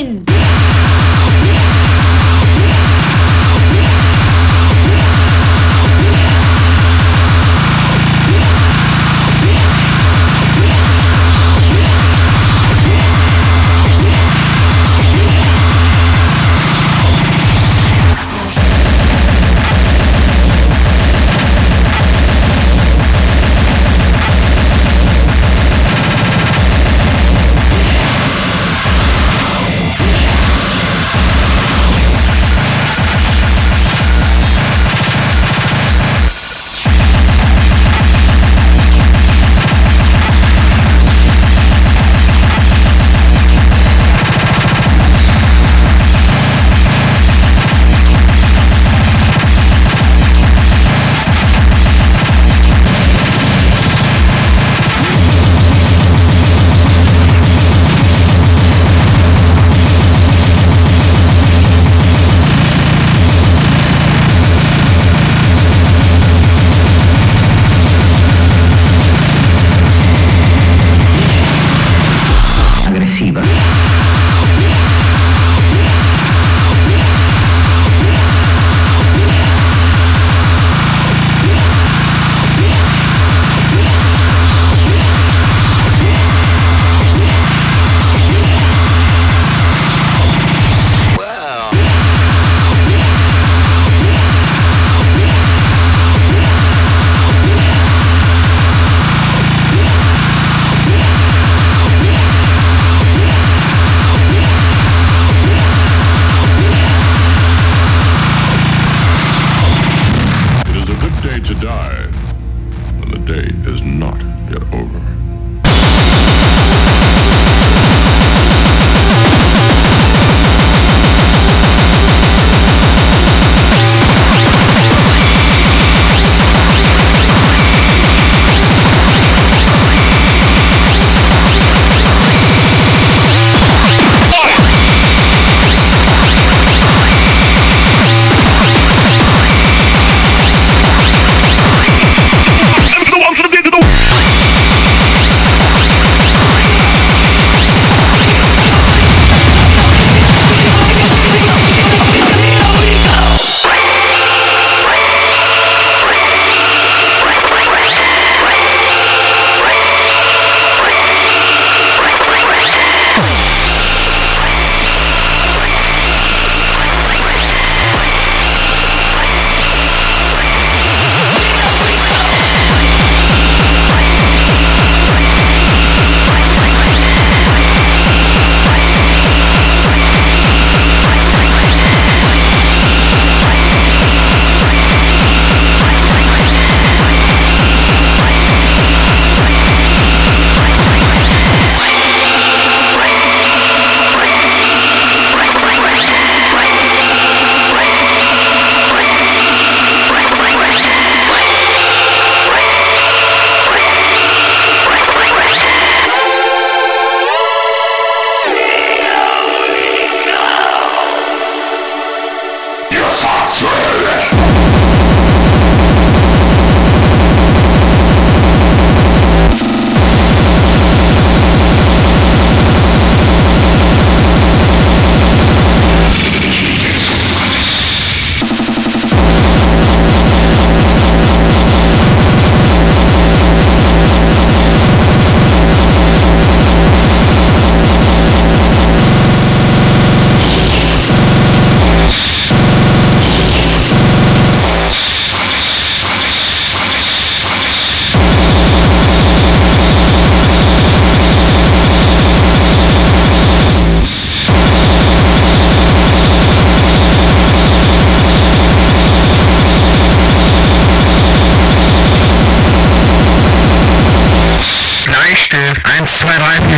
horror Bleistift. 1,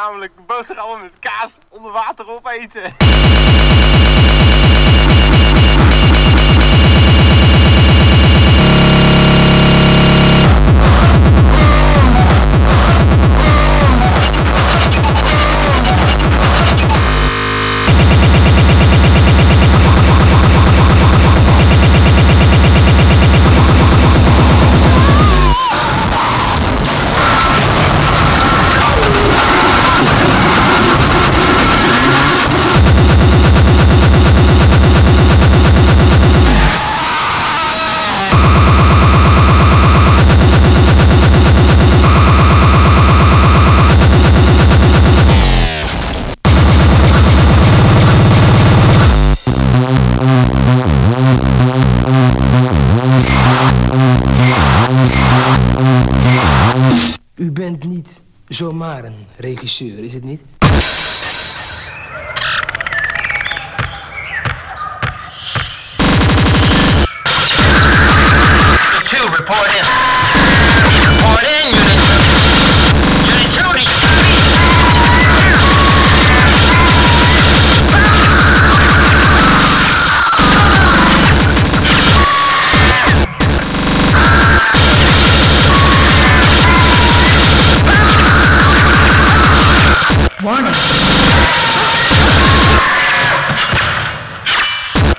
namelijk boterhammen met kaas onder water opeten. is het niet.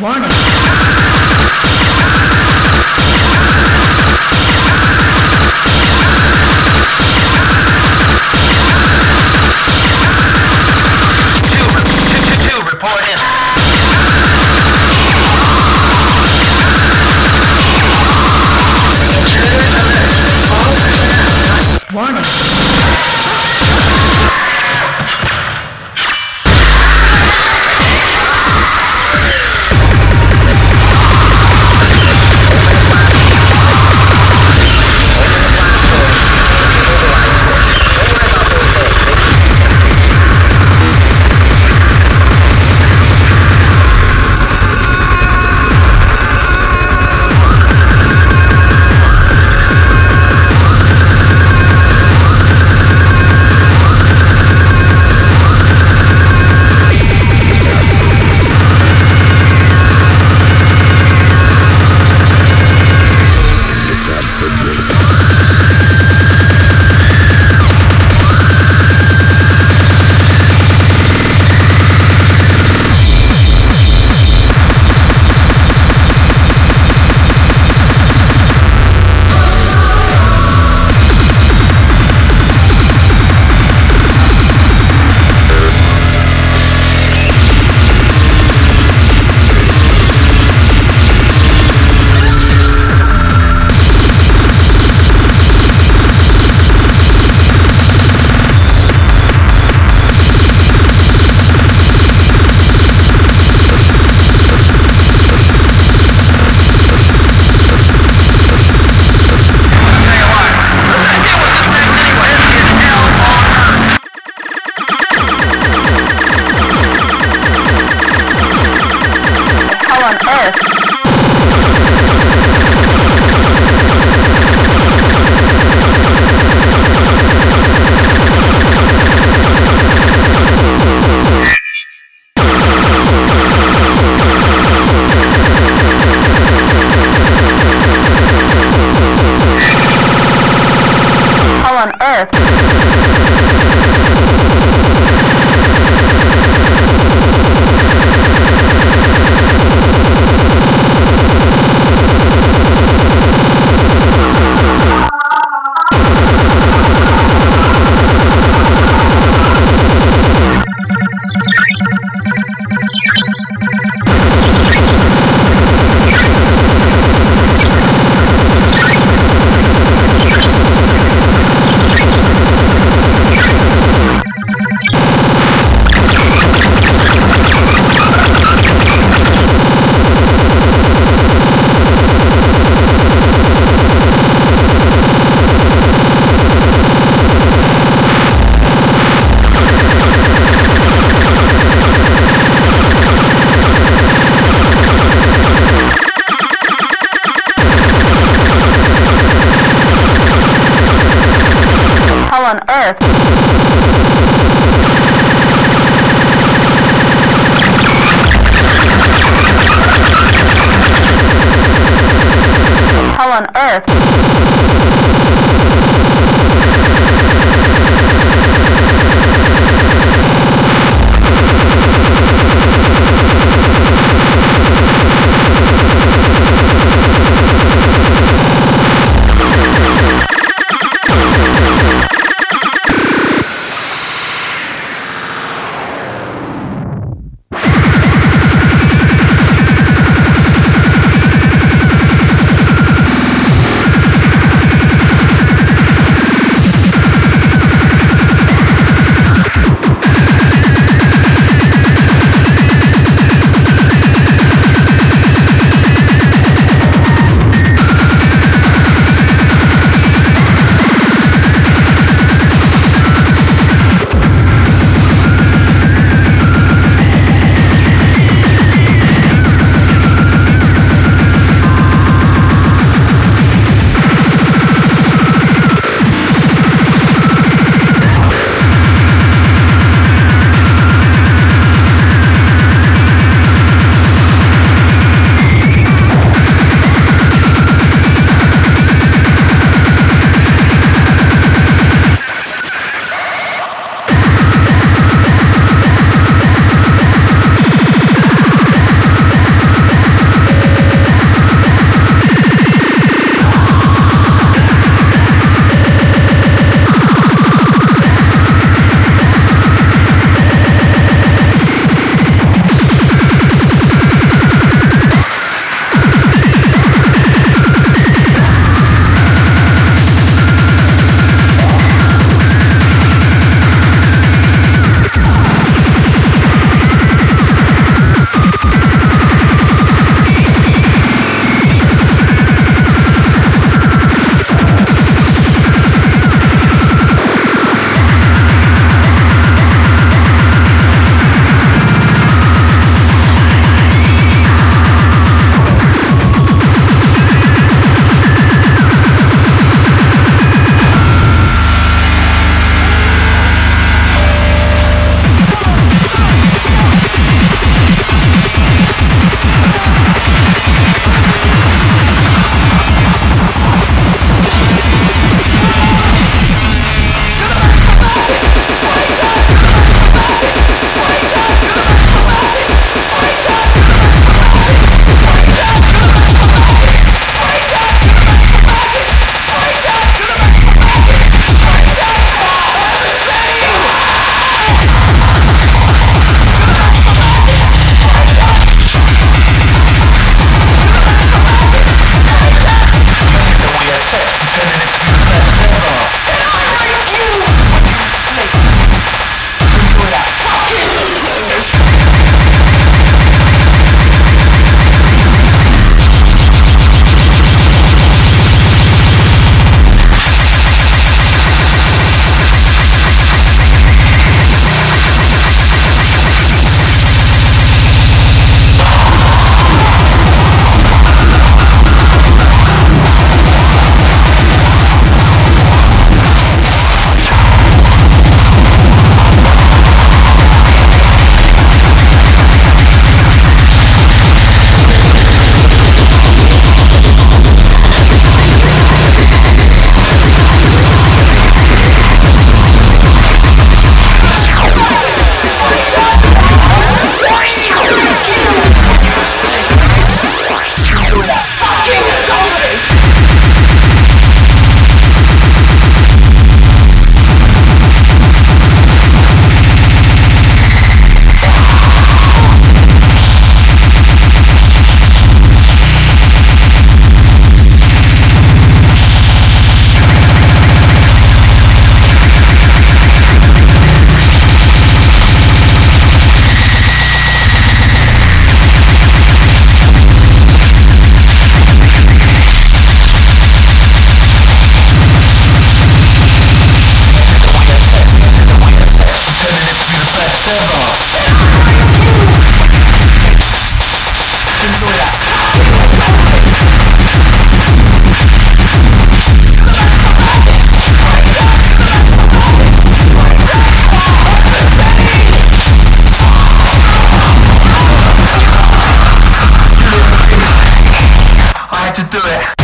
Warning. on earth. Hell on earth. to do it.